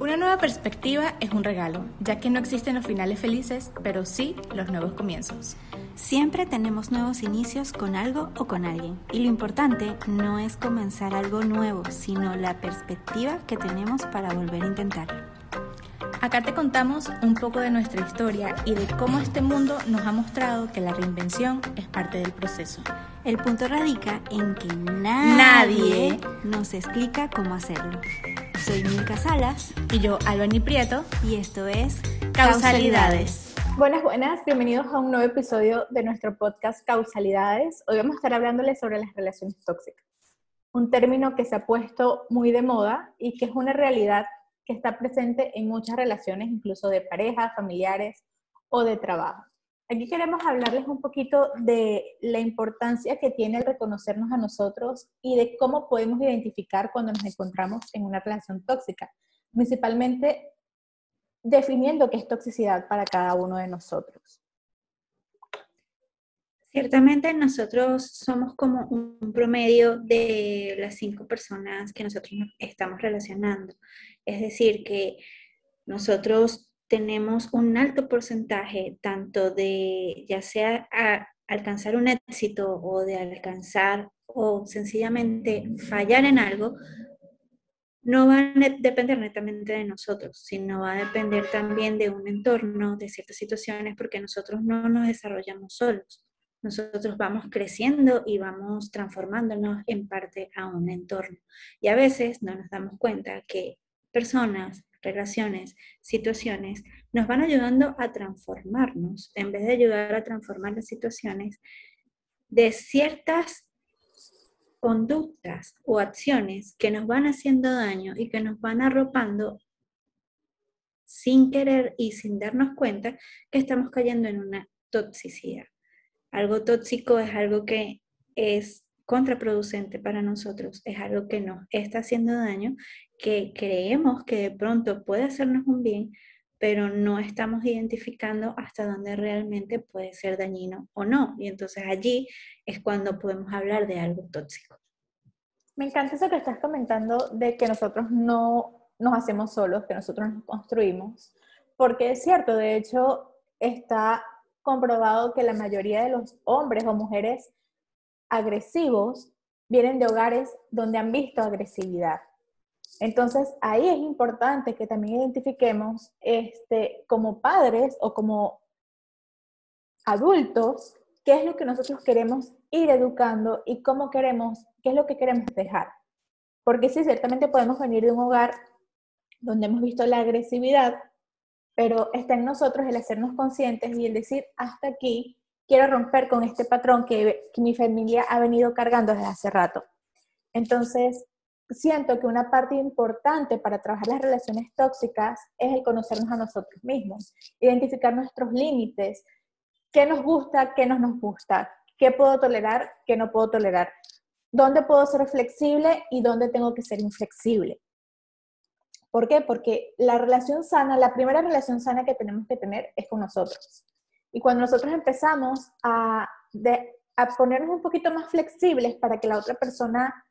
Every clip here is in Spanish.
Una nueva perspectiva es un regalo, ya que no existen los finales felices, pero sí los nuevos comienzos. Siempre tenemos nuevos inicios con algo o con alguien. Y lo importante no es comenzar algo nuevo, sino la perspectiva que tenemos para volver a intentarlo. Acá te contamos un poco de nuestra historia y de cómo este mundo nos ha mostrado que la reinvención es parte del proceso. El punto radica en que nadie, nos explica cómo hacerlo. Soy Milka Salas. Y yo, Albany Prieto. Y esto es Causalidades. Buenas, buenas. Bienvenidos a un nuevo episodio de nuestro podcast Causalidades. Hoy vamos a estar hablándoles sobre las relaciones tóxicas. Un término que se ha puesto muy de moda y que es una realidad que está presente en muchas relaciones, incluso de pareja, familiares o de trabajo. Aquí queremos hablarles un poquito de la importancia que tiene reconocernos a nosotros y de cómo podemos identificar cuando nos encontramos en una relación tóxica, principalmente definiendo qué es toxicidad para cada uno de nosotros. Ciertamente nosotros somos como un promedio de las cinco personas que nosotros estamos relacionando. Es decir, que nosotros tenemos un alto porcentaje tanto de ya sea alcanzar un éxito o de alcanzar o sencillamente fallar en algo, no va a depender netamente de nosotros, sino va a depender también de un entorno, de ciertas situaciones, porque nosotros no nos desarrollamos solos. Nosotros vamos creciendo y vamos transformándonos en parte a un entorno. Y a veces no nos damos cuenta que personas, relaciones, situaciones, nos van ayudando a transformarnos, en vez de ayudar a transformar las situaciones, de ciertas conductas o acciones que nos van haciendo daño y que nos van arropando sin querer y sin darnos cuenta que estamos cayendo en una toxicidad. Algo tóxico es algo que es contraproducente para nosotros, es algo que nos está haciendo daño, que creemos que de pronto puede hacernos un bien, pero no estamos identificando hasta dónde realmente puede ser dañino o no. Y entonces allí es cuando podemos hablar de algo tóxico. Me encanta eso que estás comentando de que nosotros no nos hacemos solos, que nosotros nos construimos, porque es cierto, de hecho está comprobado que la mayoría de los hombres o mujeres agresivos vienen de hogares donde han visto agresividad. Entonces, ahí es importante que también identifiquemos este, como padres o como adultos qué es lo que nosotros queremos ir educando y cómo queremos, qué es lo que queremos dejar. Porque sí, ciertamente podemos venir de un hogar donde hemos visto la agresividad, pero está en nosotros el hacernos conscientes y el decir, hasta aquí quiero romper con este patrón que, mi familia ha venido cargando desde hace rato. Entonces, siento que una parte importante para trabajar las relaciones tóxicas es el conocernos a nosotros mismos, identificar nuestros límites, qué nos gusta, qué no nos gusta, qué puedo tolerar, qué no puedo tolerar, dónde puedo ser flexible y dónde tengo que ser inflexible. ¿Por qué? Porque la relación sana, la primera relación sana que tenemos que tener es con nosotros. Y cuando nosotros empezamos a, ponernos un poquito más flexibles para que la otra persona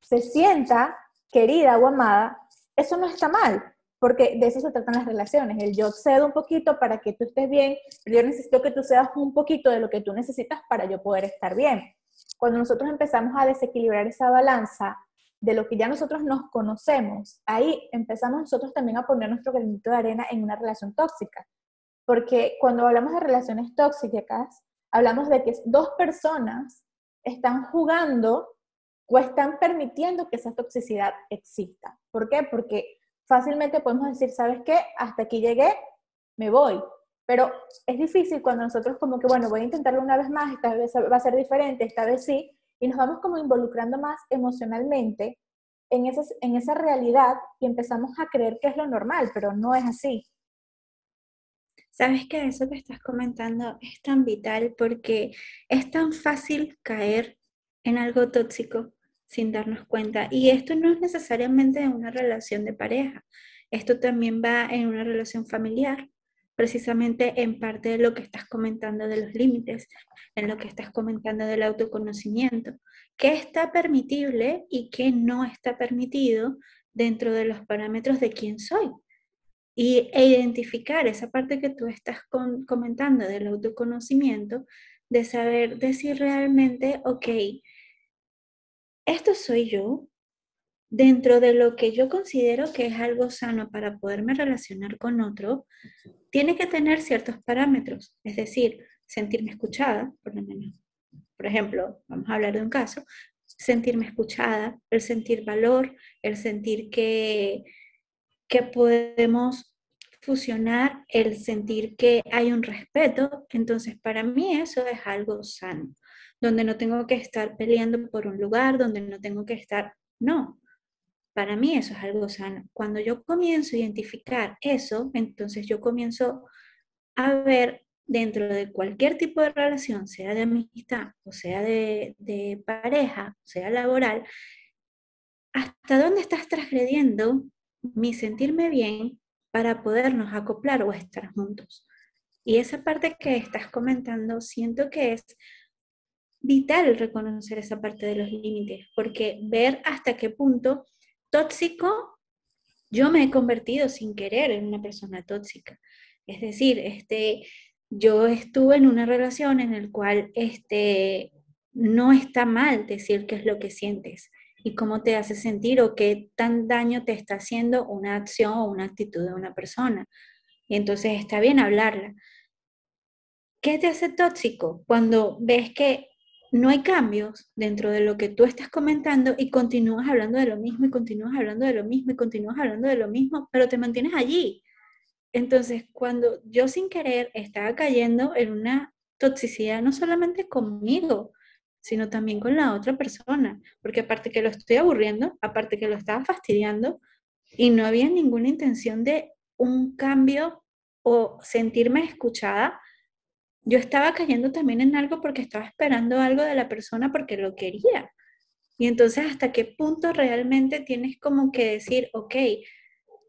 se sienta querida o amada, eso no está mal, porque de eso se tratan las relaciones. El yo cedo un poquito para que tú estés bien, pero yo necesito que tú cedas un poquito de lo que tú necesitas para yo poder estar bien. Cuando nosotros empezamos a desequilibrar esa balanza de lo que ya nosotros nos conocemos, ahí empezamos nosotros también a poner nuestro granito de arena en una relación tóxica. Porque cuando hablamos de relaciones tóxicas, hablamos de que dos personas están jugando o están permitiendo que esa toxicidad exista. ¿Por qué? Porque fácilmente podemos decir, ¿sabes qué? Hasta aquí llegué, me voy. Pero es difícil cuando nosotros como que, bueno, voy a intentarlo una vez más, esta vez va a ser diferente, esta vez sí, y nos vamos como involucrando más emocionalmente en esa, en esa realidad y empezamos a creer que es lo normal, pero no es así. Sabes que eso que estás comentando es tan vital porque es tan fácil caer en algo tóxico sin darnos cuenta. Y esto no es necesariamente en una relación de pareja, esto también va en una relación familiar, precisamente en parte de lo que estás comentando de los límites, en lo que estás comentando del autoconocimiento, qué está permitible y qué no está permitido dentro de los parámetros de quién soy y, e identificar esa parte que tú estás comentando del autoconocimiento, de saber decir realmente, ok, esto soy yo, dentro de lo que yo considero que es algo sano para poderme relacionar con otro, tiene que tener ciertos parámetros, es decir, sentirme escuchada, por lo menos. Por ejemplo, vamos a hablar de un caso, sentirme escuchada, el sentir valor, el sentir que, que podemos fusionar, el sentir que hay un respeto. Entonces, para mí eso es algo sano, donde no tengo que estar peleando por un lugar, donde no tengo que estar, no. Para mí eso es algo sano. Cuando yo comienzo a identificar eso, entonces yo comienzo a ver dentro de cualquier tipo de relación, sea de amistad o sea de, de pareja, sea laboral, hasta dónde estás transgrediendo mi sentirme bien para podernos acoplar o estar juntos. Y esa parte que estás comentando, siento que es vital reconocer esa parte de los límites, porque ver hasta qué punto tóxico, yo me he convertido sin querer en una persona tóxica. Es decir, este, yo estuve en una relación en la cual este, no está mal decir qué es lo que sientes y cómo te hace sentir o qué tan daño te está haciendo una acción o una actitud de una persona. Y entonces está bien hablarla. ¿Qué te hace tóxico? Cuando ves que no hay cambios dentro de lo que tú estás comentando y continúas hablando de lo mismo y continúas hablando de lo mismo y continúas hablando de lo mismo, pero te mantienes allí. Entonces, cuando yo sin querer estaba cayendo en una toxicidad, no solamente conmigo, sino también con la otra persona, porque aparte que lo estoy aburriendo, aparte que lo estaba fastidiando, y no había ninguna intención de un cambio o sentirme escuchada, yo estaba cayendo también en algo porque estaba esperando algo de la persona porque lo quería. Y entonces, ¿hasta qué punto realmente tienes como que decir, ok,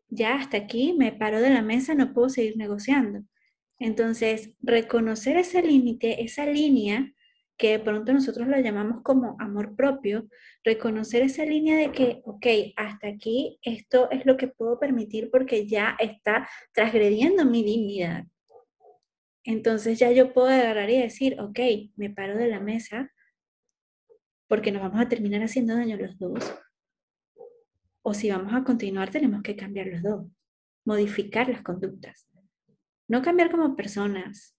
ya hasta aquí me paro de la mesa, no puedo seguir negociando? Entonces, reconocer ese límite, esa línea, que de pronto nosotros lo llamamos como amor propio, reconocer esa línea de que, ok, hasta aquí esto es lo que puedo permitir porque ya está transgrediendo mi dignidad. Entonces ya yo puedo agarrar y decir, ok, me paro de la mesa porque nos vamos a terminar haciendo daño los dos. O si vamos a continuar, tenemos que cambiar los dos, modificar las conductas. No cambiar como personas,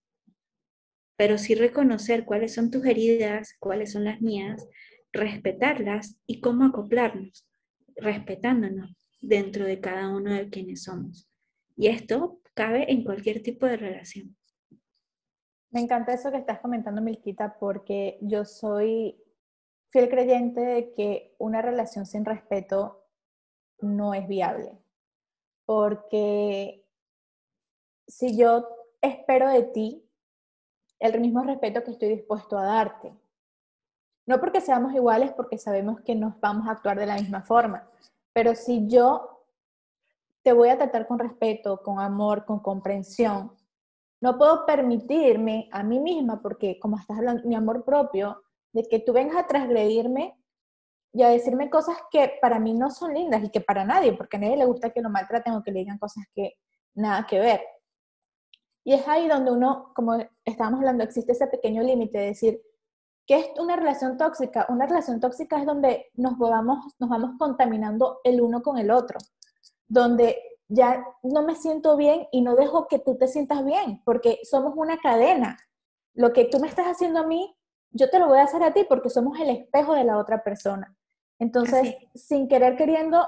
pero sí reconocer cuáles son tus heridas, cuáles son las mías, respetarlas y cómo acoplarnos, respetándonos dentro de cada uno de quienes somos. Y esto cabe en cualquier tipo de relación. Me encanta eso que estás comentando, Milquita, porque yo soy fiel creyente de que una relación sin respeto no es viable. Porque si yo espero de ti el mismo respeto que estoy dispuesto a darte, no porque seamos iguales, porque sabemos que nos vamos a actuar de la misma forma, pero si yo te voy a tratar con respeto, con amor, con comprensión, no puedo permitirme a mí misma, porque como estás hablando, mi amor propio, de que tú vengas a transgredirme y a decirme cosas que para mí no son lindas y que para nadie, porque a nadie le gusta que lo maltraten o que le digan cosas que nada que ver. Y es ahí donde uno, como estábamos hablando, existe ese pequeño límite de decir, ¿qué es una relación tóxica? Una relación tóxica es donde nos vamos, nos vamos contaminando el uno con el otro, donde ya no me siento bien y no dejo que tú te sientas bien, porque somos una cadena. Lo que tú me estás haciendo a mí, yo te lo voy a hacer a ti porque somos el espejo de la otra persona. Entonces, sin querer queriendo,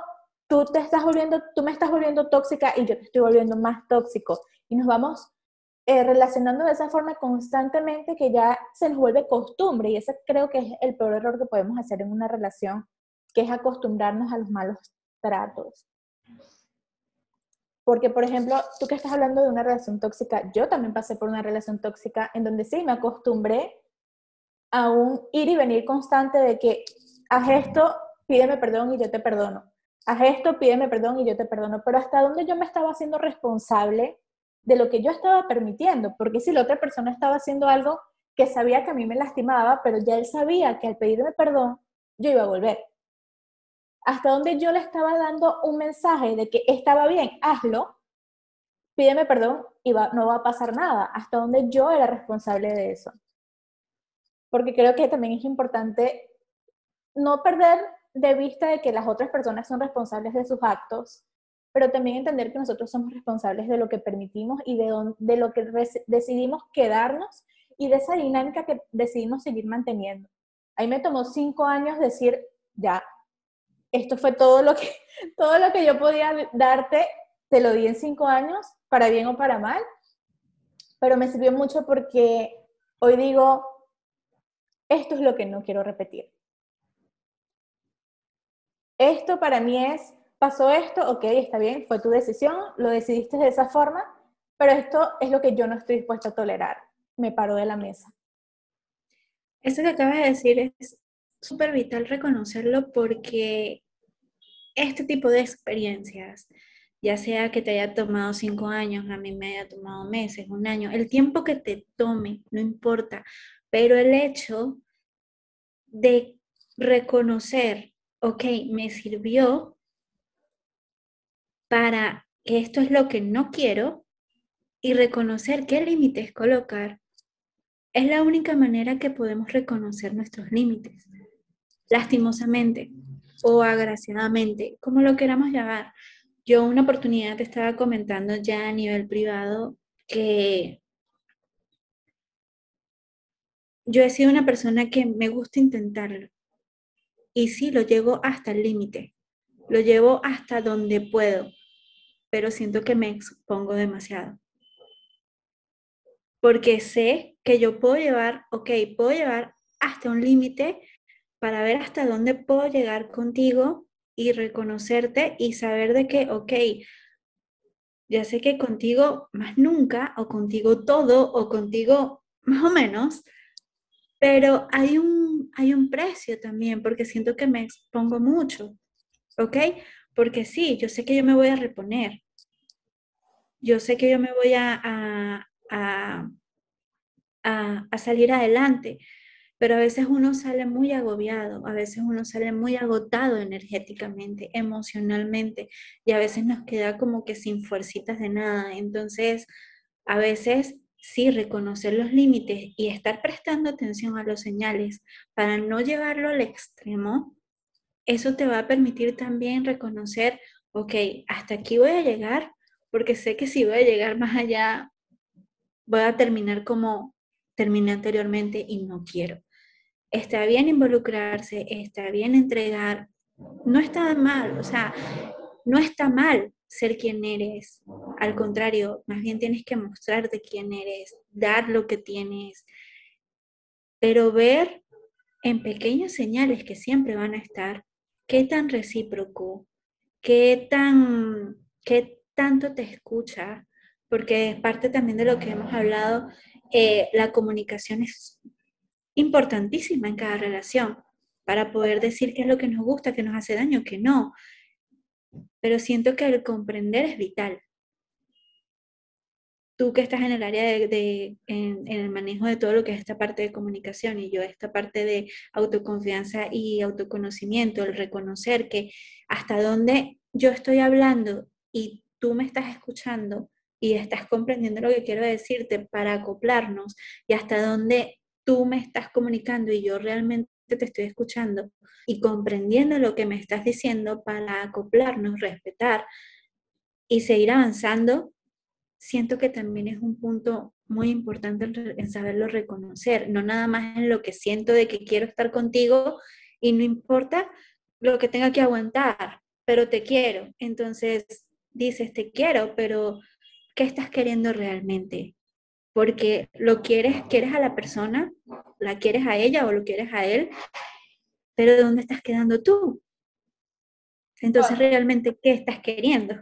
tú te estás volviendo, tú me estás volviendo tóxica y yo te estoy volviendo más tóxico. Y nos vamos eh, relacionando de esa forma constantemente que ya se nos vuelve costumbre. Y ese creo que es el peor error que podemos hacer en una relación, que es acostumbrarnos a los malos tratos. Porque, por ejemplo, tú que estás hablando de una relación tóxica, yo también pasé por una relación tóxica en donde sí me acostumbré a un ir y venir constante de que haz esto, pídeme perdón y yo te perdono. Haz esto, pídeme perdón y yo te perdono. Pero hasta dónde yo me estaba haciendo responsable de lo que yo estaba permitiendo. Porque si la otra persona estaba haciendo algo que sabía que a mí me lastimaba, pero ya él sabía que al pedirme perdón, yo iba a volver hasta donde yo le estaba dando un mensaje de que estaba bien, hazlo, pídeme perdón y no va a pasar nada, hasta donde yo era responsable de eso. Porque creo que también es importante no perder de vista de que las otras personas son responsables de sus actos, pero también entender que nosotros somos responsables de lo que permitimos y de, de lo que decidimos quedarnos y de esa dinámica que decidimos seguir manteniendo. Ahí me tomó cinco años decir, ya, esto fue todo lo que, todo lo que yo podía darte, te lo di en cinco años, para bien o para mal, pero me sirvió mucho porque hoy digo, esto es lo que no quiero repetir. Esto para mí es, pasó esto, ok, está bien, fue tu decisión, lo decidiste de esa forma, pero esto es lo que yo no estoy dispuesta a tolerar. Me paro de la mesa. Eso que acabas de decir es súper vital reconocerlo porque este tipo de experiencias, ya sea que te haya tomado cinco años, a mí me haya tomado meses, un año, el tiempo que te tome, no importa, pero el hecho de reconocer, ok, me sirvió para esto es lo que no quiero y reconocer qué límites colocar, es la única manera que podemos reconocer nuestros límites. Lastimosamente o agraciadamente, como lo queramos llamar. Yo una oportunidad te estaba comentando ya a nivel privado que yo he sido una persona que me gusta intentarlo. Y sí, lo llevo hasta el límite. Lo llevo hasta donde puedo, pero siento que me expongo demasiado. Porque sé que yo puedo llevar, ok, puedo llevar hasta un límite para ver hasta dónde puedo llegar contigo y reconocerte y saber de que, ok, ya sé que contigo más nunca, o contigo todo, o contigo más o menos, pero hay un, hay un precio también, porque siento que me expongo mucho, ¿ok? Porque sí, yo sé que yo me voy a reponer, yo sé que yo me voy a, a, a, a salir adelante, pero a veces uno sale muy agobiado, a veces uno sale muy agotado energéticamente, emocionalmente, y a veces nos queda como que sin fuercitas de nada. Entonces, a veces sí reconocer los límites y estar prestando atención a los señales para no llevarlo al extremo, eso te va a permitir también reconocer, ok, hasta aquí voy a llegar, porque sé que si voy a llegar más allá, voy a terminar como terminé anteriormente y no quiero está bien involucrarse, está bien entregar, no está mal, o sea, no está mal ser quien eres. Al contrario, más bien tienes que mostrarte quién eres, dar lo que tienes, pero ver en pequeñas señales que siempre van a estar, qué tan recíproco, qué tan, qué tanto te escucha, porque es parte también de lo que hemos hablado, eh, la comunicación es importantísima en cada relación para poder decir qué es lo que nos gusta, qué nos hace daño, qué no. Pero siento que el comprender es vital. Tú que estás en el área de, en, el manejo de todo lo que es esta parte de comunicación y yo esta parte de autoconfianza y autoconocimiento, el reconocer que hasta dónde yo estoy hablando y tú me estás escuchando y estás comprendiendo lo que quiero decirte para acoplarnos y hasta dónde tú me estás comunicando y yo realmente te estoy escuchando y comprendiendo lo que me estás diciendo para acoplarnos, respetar y seguir avanzando, siento que también es un punto muy importante en saberlo reconocer, no nada más en lo que siento de que quiero estar contigo y no importa lo que tenga que aguantar, pero te quiero. Entonces dices, te quiero, pero ¿qué estás queriendo realmente? porque lo quieres, quieres a la persona, la quieres a ella o lo quieres a él, pero ¿de dónde estás quedando tú? Entonces, realmente, ¿qué estás queriendo?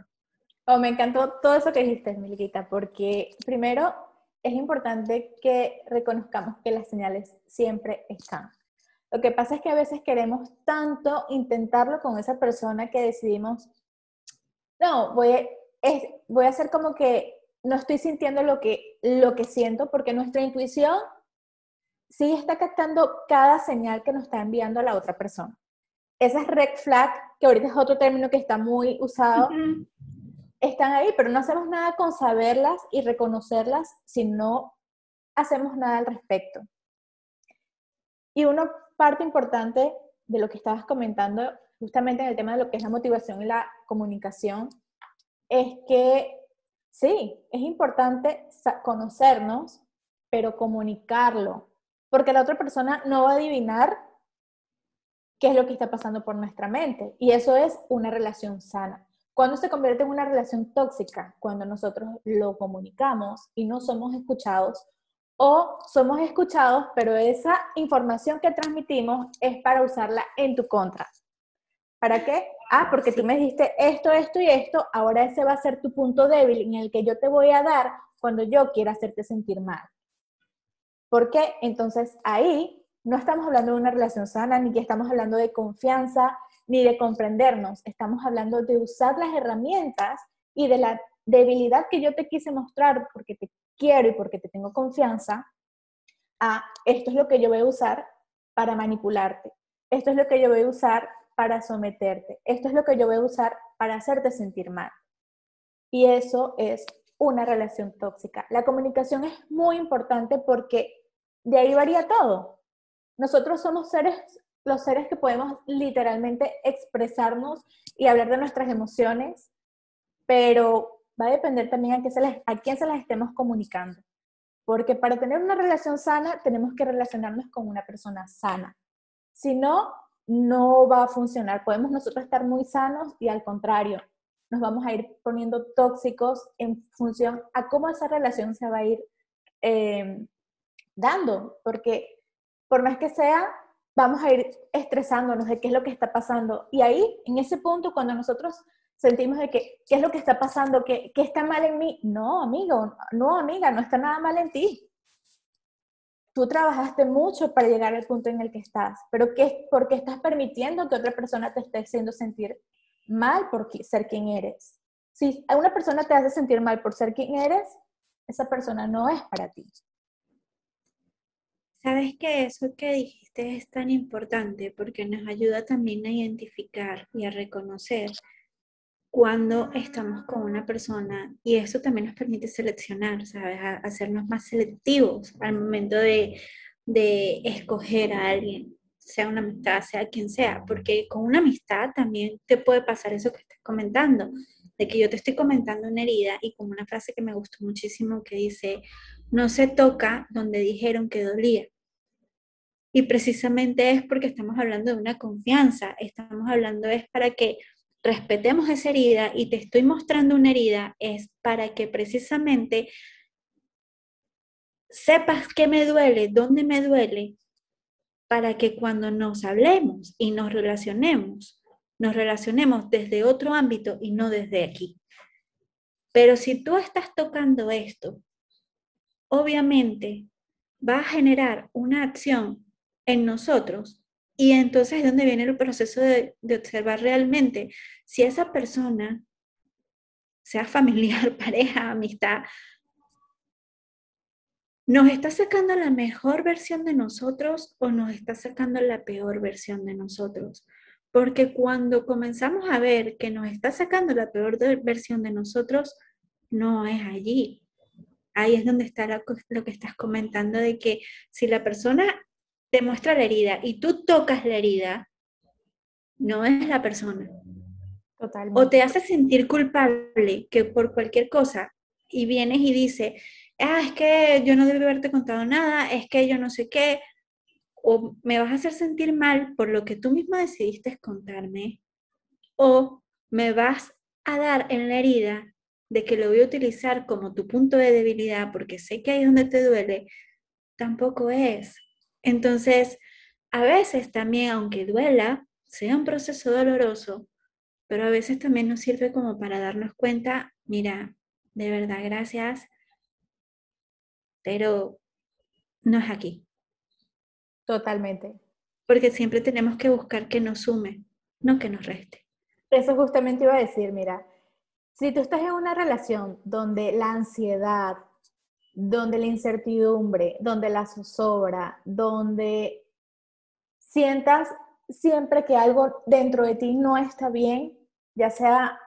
Oh, me encantó todo eso que dijiste, Milguita, porque primero es importante que reconozcamos que las señales siempre están. Lo que pasa es que a veces queremos tanto intentarlo con esa persona que decidimos, no, voy a, voy a hacer como que no estoy sintiendo lo que, lo que siento porque nuestra intuición sí está captando cada señal que nos está enviando a la otra persona. Esa es red flag, que ahorita es otro término que está muy usado. están ahí, pero no hacemos nada con saberlas y reconocerlas si no hacemos nada al respecto. Y una parte importante de lo que estabas comentando, justamente en el tema de lo que es la motivación y la comunicación, es que sí, es importante conocernos, pero comunicarlo, porque la otra persona no va a adivinar qué es lo que está pasando por nuestra mente. Y eso es una relación sana. Cuando se convierte en una relación tóxica, cuando nosotros lo comunicamos y no somos escuchados, o somos escuchados, pero esa información que transmitimos es para usarla en tu contra. ¿Para qué? Ah, porque tú me dijiste esto, esto y esto, ahora ese va a ser tu punto débil en el que yo te voy a dar cuando yo quiera hacerte sentir mal. Porque entonces ahí no estamos hablando de una relación sana, ni que estamos hablando de confianza, ni de comprendernos. Estamos hablando de usar las herramientas y de la debilidad que yo te quise mostrar porque te quiero y porque te tengo confianza, a esto es lo que yo voy a usar para manipularte. Esto es lo que yo voy a usar para someterte. Esto es lo que yo voy a usar para hacerte sentir mal. Y eso es una relación tóxica. La comunicación es muy importante porque de ahí varía todo. Nosotros somos seres, los seres que podemos literalmente expresarnos y hablar de nuestras emociones, pero va a depender también a, se a quién se las estemos comunicando. Porque para tener una relación sana tenemos que relacionarnos con una persona sana. Si no, no va a funcionar. Podemos nosotros estar muy sanos y al contrario, nos vamos a ir poniendo tóxicos en función a cómo esa relación se va a ir em, dando, porque por más que sea, vamos a ir estresándonos de qué es lo que está pasando. Y ahí, en ese punto, cuando nosotros sentimos de que, ¿qué es lo que está pasando? ¿Qué, ¿Qué, está mal en mí? No, amigo, no, amiga, no está nada mal en ti. Tú trabajaste mucho para llegar al punto en el que estás, pero ¿qué, ¿por qué estás permitiendo que otra persona te esté haciendo sentir mal por ser quien eres? Si una persona te hace sentir mal por ser quien eres, esa persona no es para ti. Sabes que eso que dijiste es tan importante porque nos ayuda también a identificar y a reconocer cuando estamos con una persona y eso también nos permite seleccionar, ¿sabes? hacernos más selectivos al momento de, de escoger a alguien, sea una amistad, sea quien sea, porque con una amistad también te puede pasar eso que estás comentando, de que yo te estoy comentando una herida y con una frase que me gustó muchísimo que dice, no se toca donde dijeron que dolía. Y precisamente es porque estamos hablando de una confianza, estamos hablando es para que respetemos esa herida y te estoy mostrando una herida es para que precisamente sepas qué me duele, dónde me duele, para que cuando nos hablemos y nos relacionemos, nos relacionemos desde otro ámbito y no desde aquí. Pero si tú estás tocando esto, obviamente va a generar una acción en nosotros y entonces es donde viene el proceso de, observar realmente si esa persona, sea familiar, pareja, amistad, ¿Nos está sacando la mejor versión de nosotros o nos está sacando la peor versión de nosotros? Porque cuando comenzamos a ver que nos está sacando la peor versión de nosotros, no es allí. Ahí es donde está lo que estás comentando de que si la persona te muestra la herida y tú tocas la herida, no es la persona. Totalmente. O te hace sentir culpable que por cualquier cosa y vienes y dices, ah, es que yo no debo haberte contado nada, es que yo no sé qué, o me vas a hacer sentir mal por lo que tú misma decidiste contarme, o me vas a dar en la herida de que lo voy a utilizar como tu punto de debilidad porque sé que ahí es donde te duele, tampoco es. Entonces, a veces también, aunque duela, sea un proceso doloroso, pero a veces también nos sirve como para darnos cuenta, mira, de verdad, gracias, pero no es aquí. Totalmente. Porque siempre tenemos que buscar que nos sume, no que nos reste. Eso justamente iba a decir, mira, si tú estás en una relación donde la ansiedad, donde la incertidumbre, donde la zozobra, donde sientas siempre que algo dentro de ti no está bien, ya sea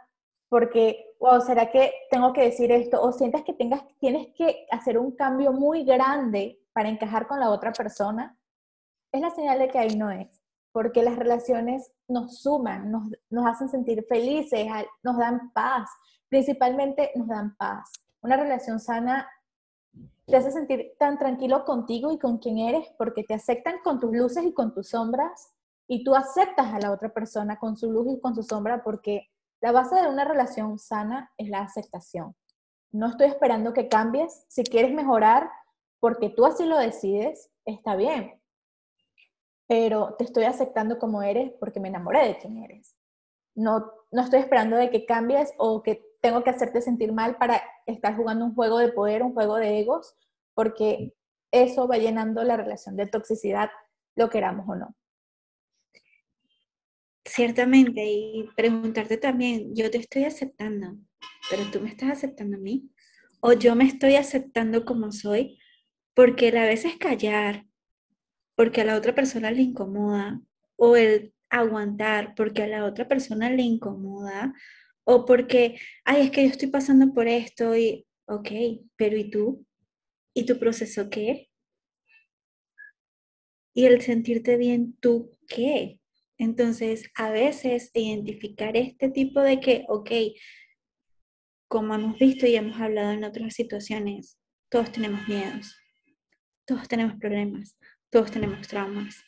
porque wow, ¿será que tengo que decir esto? O sientas que tengas, tienes que hacer un cambio muy grande para encajar con la otra persona, es la señal de que ahí no es. Porque las relaciones nos suman, nos, nos hacen sentir felices, nos dan paz. Principalmente nos dan paz. Una relación sana te hace sentir tan tranquilo contigo y con quien eres porque te aceptan con tus luces y con tus sombras y tú aceptas a la otra persona con su luz y con su sombra porque la base de una relación sana es la aceptación. No estoy esperando que cambies. Si quieres mejorar porque tú así lo decides, está bien. Pero te estoy aceptando como eres porque me enamoré de quien eres. No, no estoy esperando de que cambies o que tengo que hacerte sentir mal para estar jugando un juego de poder, un juego de egos, porque eso va llenando la relación de toxicidad, lo queramos o no. Ciertamente, y preguntarte también, yo te estoy aceptando, pero tú me estás aceptando a mí, o yo me estoy aceptando como soy, porque a veces callar, porque a la otra persona le incomoda, o el aguantar porque a la otra persona le incomoda, o porque, ay, es que yo estoy pasando por esto y, ok, pero ¿y tú? ¿Y tu proceso qué? Y el sentirte bien, ¿tú qué? Entonces, a veces identificar este tipo de que, ok, como hemos visto y hemos hablado en otras situaciones, todos tenemos miedos, todos tenemos problemas, todos tenemos traumas.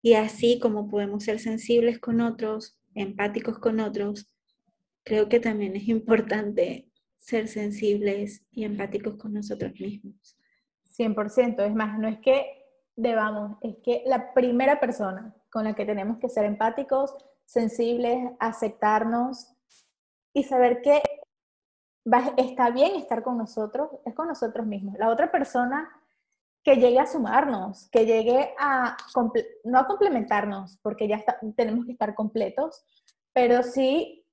Y así como podemos ser sensibles con otros, empáticos con otros, creo que también es importante ser sensibles y empáticos con nosotros mismos. 100%, es más, no es que debamos, es que la primera persona con la que tenemos que ser empáticos, sensibles, aceptarnos y saber que está bien estar con nosotros, es con nosotros mismos. La otra persona que llegue a sumarnos, que llegue a, no a complementarnos, porque ya tenemos que estar completos, pero sí,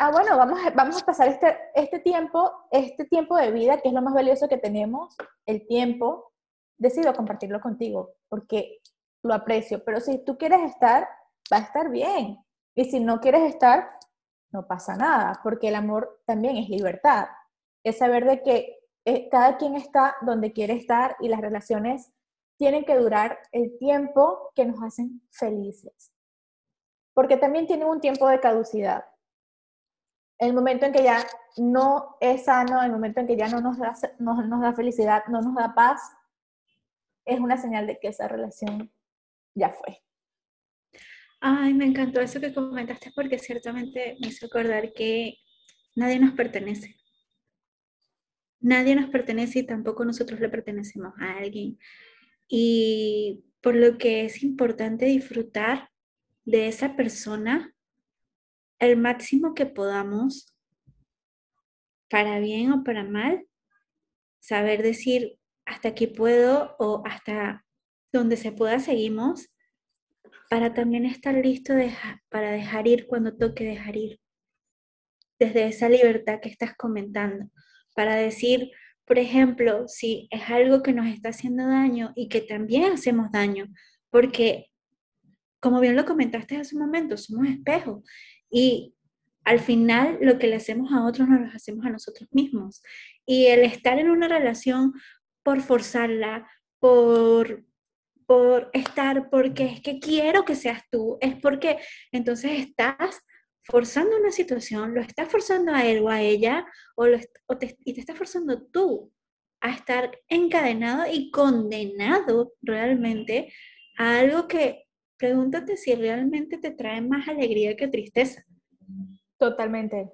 ah, bueno, vamos, vamos a pasar este, este tiempo, este tiempo de vida, que es lo más valioso que tenemos, el tiempo, decido compartirlo contigo, porque lo aprecio, pero si tú quieres estar, va a estar bien, y si no quieres estar, no pasa nada, porque el amor también es libertad, es saber de que eh, cada quien está donde quiere estar y las relaciones tienen que durar el tiempo que nos hacen felices. Porque también tienen un tiempo de caducidad. El momento en que ya no es sano, el momento en que ya no nos da, no, nos da felicidad, no nos da paz, es una señal de que esa relación ya fue. Ay, me encantó eso que comentaste porque ciertamente me hizo acordar que nadie nos pertenece. Nadie nos pertenece y tampoco nosotros le pertenecemos a alguien. Y por lo que es importante disfrutar de esa persona el máximo que podamos, para bien o para mal, saber decir hasta aquí puedo o hasta donde se pueda seguimos, para también estar listo para dejar ir cuando toque dejar ir, desde esa libertad que estás comentando para decir, por ejemplo, si es algo que nos está haciendo daño y que también hacemos daño, porque, como bien lo comentaste hace un momento, somos espejos y al final lo que le hacemos a otros nos lo hacemos a nosotros mismos. Y el estar en una relación por forzarla, por por estar, porque es que quiero que seas tú, es porque entonces estás forzando una situación, lo estás forzando a él o a ella, o, te, y te estás forzando tú a estar encadenado y condenado realmente a algo que pregúntate si realmente te trae más alegría que tristeza. Totalmente.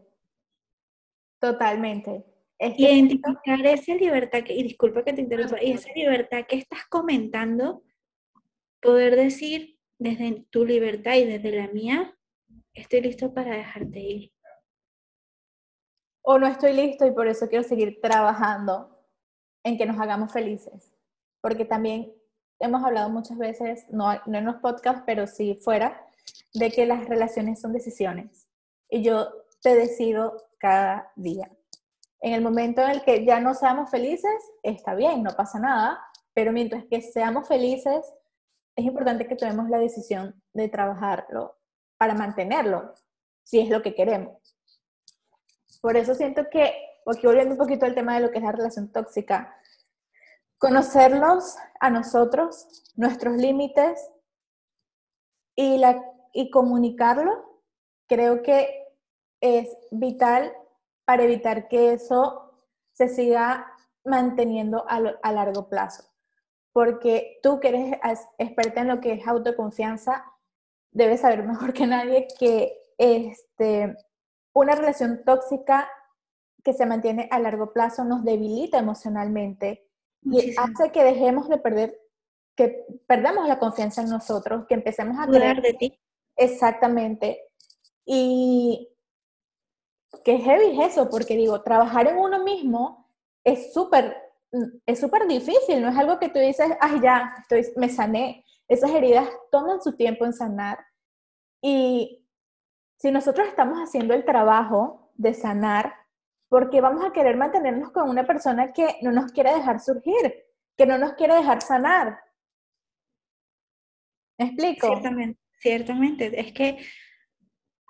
Totalmente. Identificar esa libertad que, y disculpa que te interrumpa, y esa libertad que estás comentando, poder decir desde tu libertad y desde la mía, estoy listo para dejarte ir. O no estoy listo y por eso quiero seguir trabajando en que nos hagamos felices. Porque también hemos hablado muchas veces, no, no en los podcasts, pero sí fuera, de que las relaciones son decisiones. Y yo te decido cada día. En el momento en el que ya no seamos felices, está bien, no pasa nada, pero mientras que seamos felices, es importante que tomemos la decisión de trabajarlo para mantenerlo, si es lo que queremos. Por eso siento que, aquí volviendo un poquito al tema de lo que es la relación tóxica, conocerlos a nosotros, nuestros límites y, la, y comunicarlo, creo que es vital para evitar que eso se siga manteniendo a, a largo plazo. Porque tú que eres experta en lo que es autoconfianza, debes saber mejor que nadie que este, una relación tóxica que se mantiene a largo plazo nos debilita emocionalmente y hace que dejemos de perder, que perdamos la confianza en nosotros, que empecemos a creer de ti. Exactamente. Y qué heavy es eso, porque digo, trabajar en uno mismo es súper es súper difícil, no es algo que tú dices, ay, ya, estoy, me sané. Esas heridas toman su tiempo en sanar. Y si nosotros estamos haciendo el trabajo de sanar, porque vamos a querer mantenernos con una persona que no nos quiere dejar surgir, que no nos quiere dejar sanar. ¿Me explico? Ciertamente, ciertamente. Es que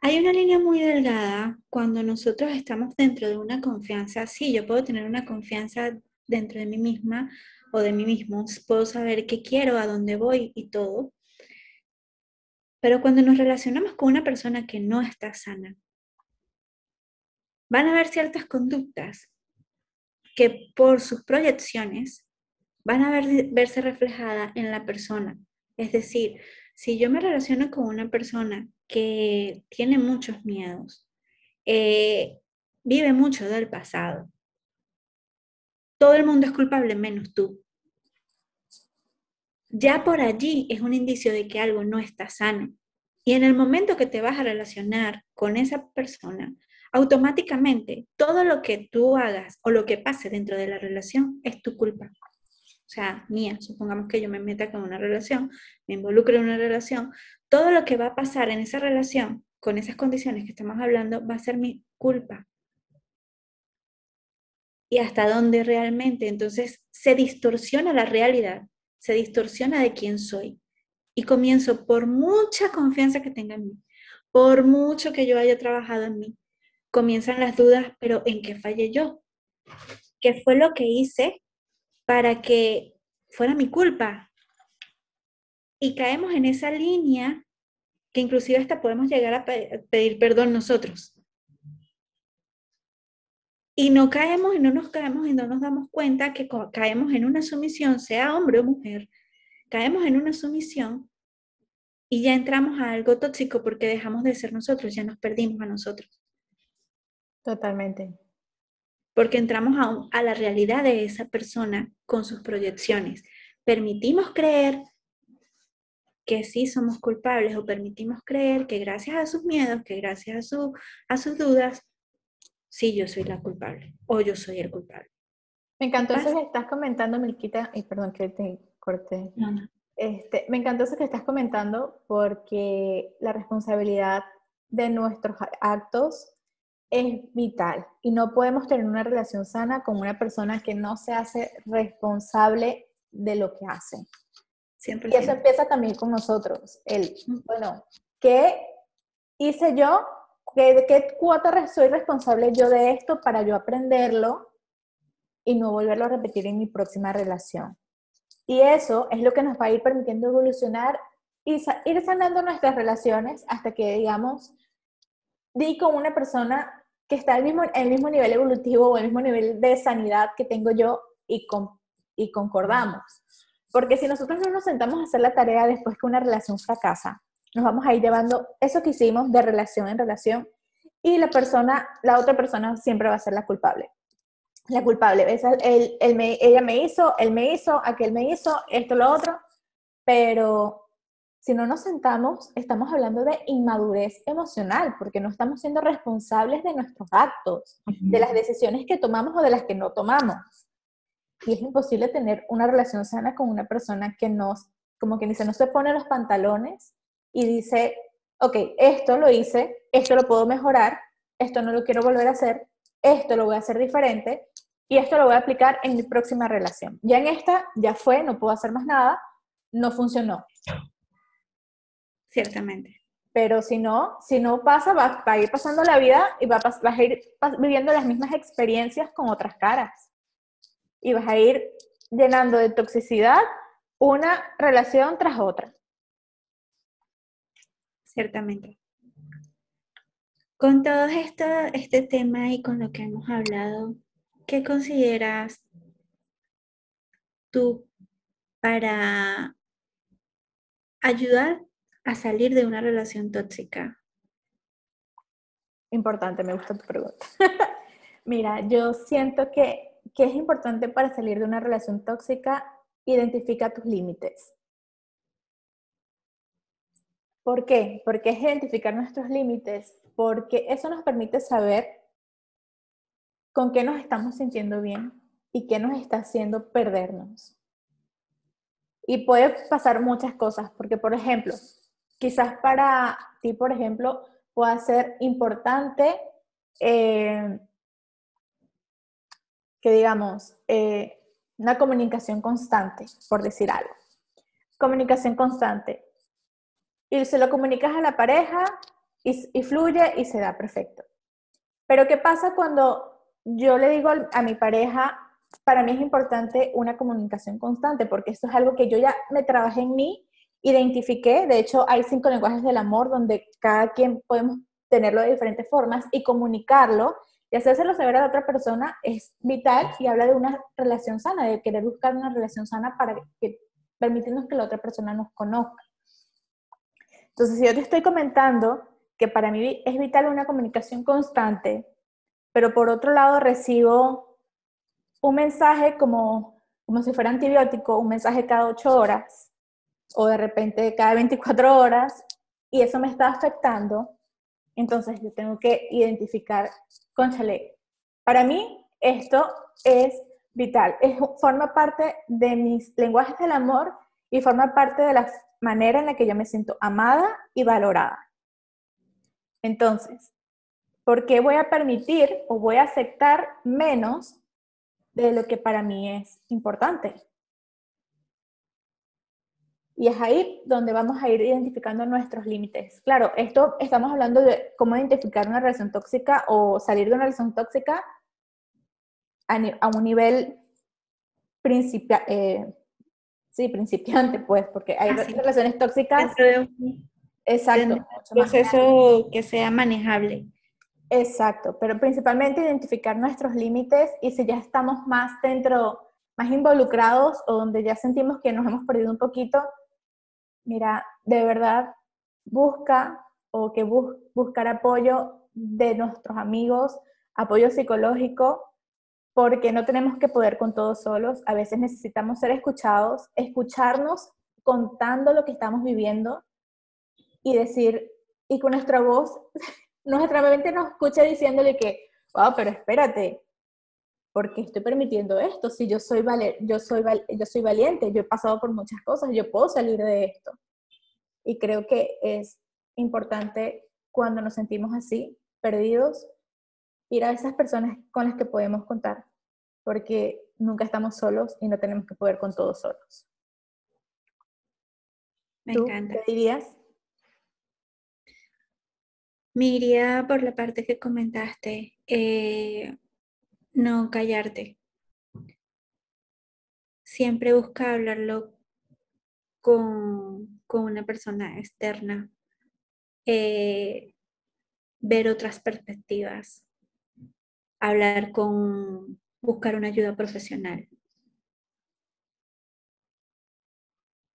hay una línea muy delgada cuando nosotros estamos dentro de una confianza. Sí, yo puedo tener una confianza dentro de mí misma o de mí mismo, puedo saber qué quiero, a dónde voy y todo. Pero cuando nos relacionamos con una persona que no está sana, van a haber ciertas conductas que por sus proyecciones van a verse reflejadas en la persona. Es decir, si yo me relaciono con una persona que tiene muchos miedos, eh, vive mucho del pasado, todo el mundo es culpable menos tú. Ya por allí es un indicio de que algo no está sano. Y en el momento que te vas a relacionar con esa persona, automáticamente todo lo que tú hagas o lo que pase dentro de la relación es tu culpa. O sea, mía, supongamos que yo me meta con una relación, me involucre en una relación, todo lo que va a pasar en esa relación, con esas condiciones que estamos hablando, va a ser mi culpa y hasta dónde realmente. Entonces se distorsiona la realidad, se distorsiona de quién soy. Y comienzo por mucha confianza que tenga en mí, por mucho que yo haya trabajado en mí, comienzan las dudas, pero ¿en qué fallé yo? ¿Qué fue lo que hice para que fuera mi culpa? Y caemos en esa línea que inclusive hasta podemos llegar a pedir perdón nosotros. Y no caemos y no nos caemos y no nos damos cuenta que caemos en una sumisión, sea hombre o mujer, caemos en una sumisión y ya entramos a algo tóxico porque dejamos de ser nosotros, ya nos perdimos a nosotros. Totalmente. Porque entramos a, a la realidad de esa persona con sus proyecciones. Permitimos creer que sí somos culpables o permitimos creer que gracias a sus miedos, que gracias a, su, a sus dudas, sí, yo soy la culpable o yo soy el culpable. Me encantó eso que estás comentando, Milquita, y perdón que te corté. Este, me encantó eso que estás comentando porque la responsabilidad de nuestros actos es vital y no podemos tener una relación sana con una persona que no se hace responsable de lo que hace. Siempre. Y eso empieza también con nosotros. El, bueno, ¿qué hice yo ¿De qué cuota soy responsable yo de esto para yo aprenderlo y no volverlo a repetir en mi próxima relación? Y eso es lo que nos va a ir permitiendo evolucionar y ir sanando nuestras relaciones hasta que, digamos, di con una persona que está en mismo, el mismo nivel evolutivo o el mismo nivel de sanidad que tengo yo y, y concordamos. Porque si nosotros no nos sentamos a hacer la tarea después que una relación fracasa, nos vamos a ir llevando eso que hicimos de relación en relación y la persona, la otra persona siempre va a ser la culpable. La culpable, él, me, ella me hizo, él me hizo, aquel me hizo, esto, lo otro, pero si no nos sentamos, estamos hablando de inmadurez emocional, porque no estamos siendo responsables de nuestros actos, de las decisiones que tomamos o de las que no tomamos. Y es imposible tener una relación sana con una persona que nos, como que dice, no se pone los pantalones y dice, ok, esto lo hice, esto lo puedo mejorar, esto no lo quiero volver a hacer, esto lo voy a hacer diferente y esto lo voy a aplicar en mi próxima relación. Ya en esta, ya fue, no puedo hacer más nada, no funcionó. Ciertamente. pero si no, si no pasa, va, a ir pasando la vida y va vas a ir viviendo las mismas experiencias con otras caras. Y vas a ir llenando de toxicidad una relación tras otra. Ciertamente. Con todo esto, este tema y con lo que hemos hablado, ¿qué consideras tú para ayudar a salir de una relación tóxica? Importante, me gusta tu pregunta. Mira, yo siento que, que es importante para salir de una relación tóxica, identifica tus límites. ¿Por qué? Porque es identificar nuestros límites, porque eso nos permite saber con qué nos estamos sintiendo bien y qué nos está haciendo perdernos. Y puede pasar muchas cosas, porque por ejemplo, quizás para ti, por ejemplo, pueda ser importante eh, que digamos, eh, una comunicación constante, por decir algo. Comunicación constante. Y se lo comunicas a la pareja y, y fluye y se da perfecto. Pero ¿qué pasa cuando yo le digo a mi pareja, para mí es importante una comunicación constante, porque esto es algo que yo ya me trabajé en mí, identifiqué, de hecho hay cinco lenguajes del amor donde cada quien podemos tenerlo de diferentes formas y comunicarlo y hacérselo saber a la otra persona es vital y habla de una relación sana, de querer buscar una relación sana para que, permitirnos que la otra persona nos conozca. Entonces, si yo te estoy comentando que para mí es vital una comunicación constante, pero por otro lado recibo un mensaje como, como si fuera antibiótico, un mensaje cada ocho horas o de repente cada 24 horas y eso me está afectando, entonces yo tengo que identificar, conchale, para mí esto es vital, es, forma parte de mis lenguajes del amor y forma parte de la manera en la que yo me siento amada y valorada. Entonces, ¿por qué voy a permitir o voy a aceptar menos de lo que para mí es importante. Y es ahí donde vamos a ir identificando nuestros límites. Claro, esto estamos hablando de cómo identificar una relación tóxica o salir de una relación tóxica a, un nivel principia, eh, sí, principiante, pues, porque hay ah, relaciones tóxicas. Exacto. Un proceso que sea manejable. Exacto, pero principalmente identificar nuestros límites y si ya estamos más dentro, más involucrados o donde ya sentimos que nos hemos perdido un poquito, mira, de verdad, busca o que buscar apoyo de nuestros amigos, apoyo psicológico, porque no tenemos que poder con todos solos. A veces necesitamos ser escuchados, escucharnos contando lo que estamos viviendo y decir, y con nuestra voz nuestra mente nos escucha diciéndole que, wow, pero espérate, ¿por qué estoy permitiendo esto? Si yo soy, yo, soy yo soy valiente, yo he pasado por muchas cosas, yo puedo salir de esto. Y creo que es importante cuando nos sentimos así, perdidos, ir a esas personas con las que podemos contar, porque nunca estamos solos y no tenemos que poder con todos solos. Me encanta. ¿Qué dirías? Me iría por la parte que comentaste, eh, no callarte. Siempre busca hablarlo con, una persona externa, eh, ver otras perspectivas, hablar con, buscar una ayuda profesional.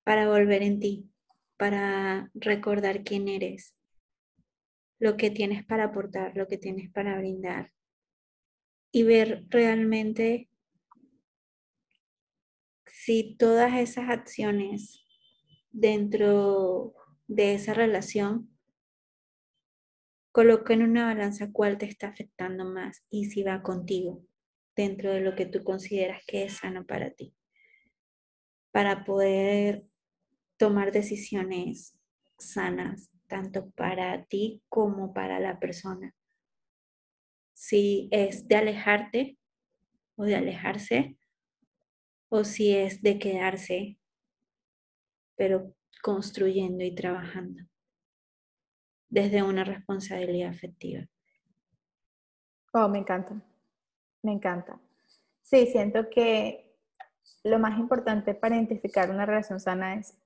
Para volver en ti, para recordar quién eres, lo que tienes para aportar, lo que tienes para brindar. Y ver realmente si todas esas acciones dentro de esa relación coloca en una balanza cuál te está afectando más y si va contigo dentro de lo que tú consideras que es sano para ti, para poder tomar decisiones sanas tanto para ti como para la persona. Si es de alejarte o de alejarse, o si es de quedarse, pero construyendo y trabajando. Desde una responsabilidad afectiva. Oh, me encanta, me encanta. Sí, siento que lo más importante para identificar una relación sana es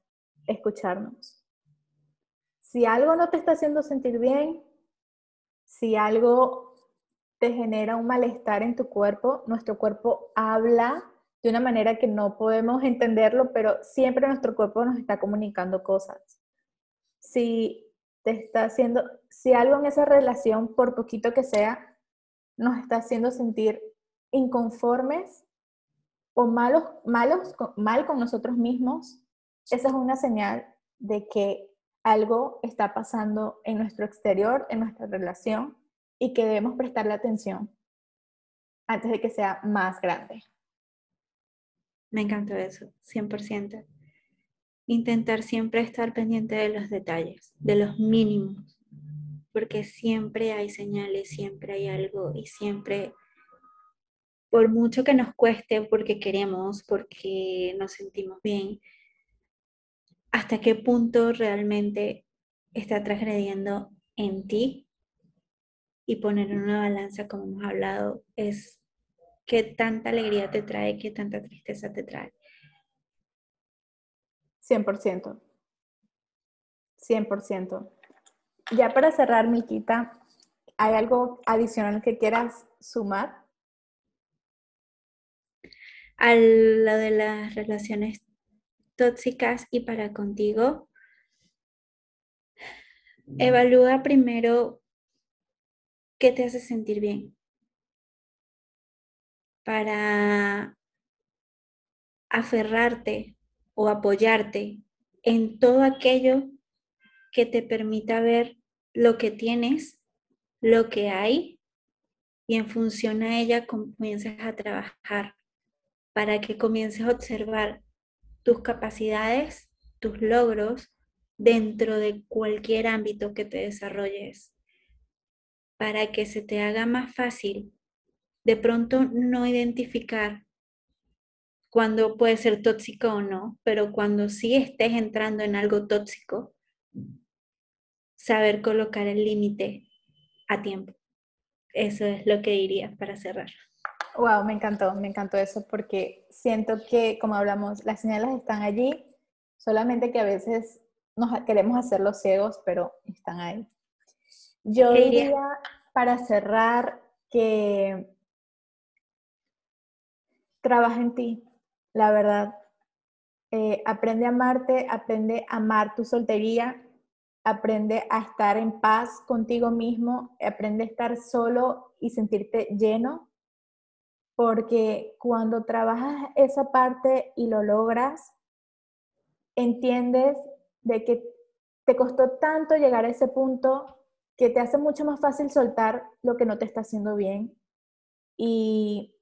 escucharnos. Si algo no te está haciendo sentir bien, si algo te genera un malestar en tu cuerpo, nuestro cuerpo habla de una manera que no podemos entenderlo, pero siempre nuestro cuerpo nos está comunicando cosas. Si te está haciendo, si algo en esa relación, por poquito que sea, nos está haciendo sentir inconformes o malos, malos, mal con nosotros mismos, esa es una señal de que algo está pasando en nuestro exterior, en nuestra relación, y que debemos prestarle atención antes de que sea más grande. Me encantó eso, 100%. Intentar siempre estar pendiente de los detalles, de los mínimos, porque siempre hay señales, siempre hay algo y siempre, por mucho que nos cueste, porque queremos, porque nos sentimos bien, hasta qué punto realmente está transgrediendo en ti y poner una balanza, como hemos hablado, es qué tanta alegría te trae, qué tanta tristeza te trae. 100%. 100%. Ya para cerrar, Miquita, ¿hay algo adicional que quieras sumar? A lo de las relaciones tóxicas y para contigo, evalúa primero qué te hace sentir bien para aferrarte o apoyarte en todo aquello que te permita ver lo que tienes, lo que hay, y en función a ella comiences a trabajar para que comiences a observar tus capacidades, tus logros dentro de cualquier ámbito que te desarrolles, para que se te haga más fácil de pronto no identificar cuando puede ser tóxico o no, pero cuando sí estés entrando en algo tóxico, saber colocar el límite a tiempo. Eso es lo que diría para cerrar. Wow, me encantó, me encantó eso porque siento que, como hablamos, las señales están allí, solamente que a veces nos queremos hacer los ciegos, pero están ahí. Yo diría, para cerrar, que trabaja en ti, la verdad. Eh, aprende a amarte, aprende a amar tu soltería, aprende a estar en paz contigo mismo, aprende a estar solo y sentirte lleno porque cuando trabajas esa parte y lo logras, entiendes de que te costó tanto llegar a ese punto que te hace mucho más fácil soltar lo que no te está haciendo bien. Y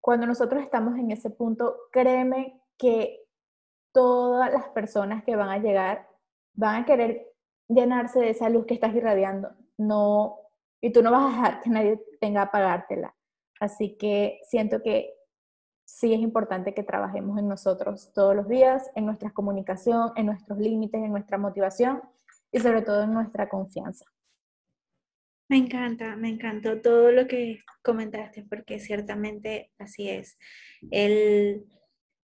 cuando nosotros estamos en ese punto, créeme que todas las personas que van a llegar van a querer llenarse de esa luz que estás irradiando. No, y tú no vas a dejar que nadie tenga a pagártela. Así que siento que sí es importante que trabajemos en nosotros todos los días, en nuestra comunicación, en nuestros límites, en nuestra motivación y sobre todo en nuestra confianza. Me encanta, me encantó todo lo que comentaste porque ciertamente así es. El,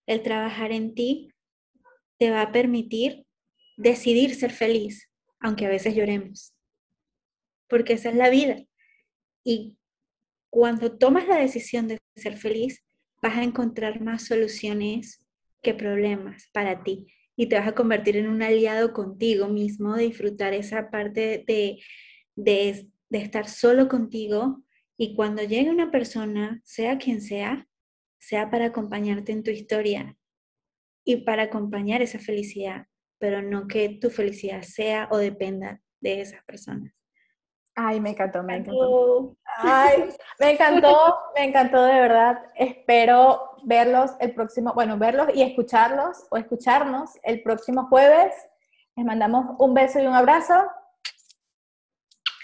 el trabajar en ti te va a permitir decidir ser feliz, aunque a veces lloremos, porque esa es la vida. Y cuando tomas la decisión de ser feliz, vas a encontrar más soluciones que problemas para ti y te vas a convertir en un aliado contigo mismo, de disfrutar esa parte de, de, de estar solo contigo y cuando llegue una persona, sea quien sea, sea para acompañarte en tu historia y para acompañar esa felicidad, pero no que tu felicidad sea o dependa de esas personas. Ay, me encantó, me encantó. Ay, me encantó, me encantó de verdad. Espero verlos el próximo, bueno, verlos y escucharlos o escucharnos el próximo jueves. Les mandamos un beso y un abrazo.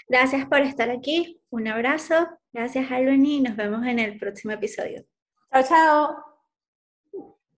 Gracias por estar aquí. Un abrazo. Gracias, Albany. Nos vemos en el próximo episodio. Chao, chao.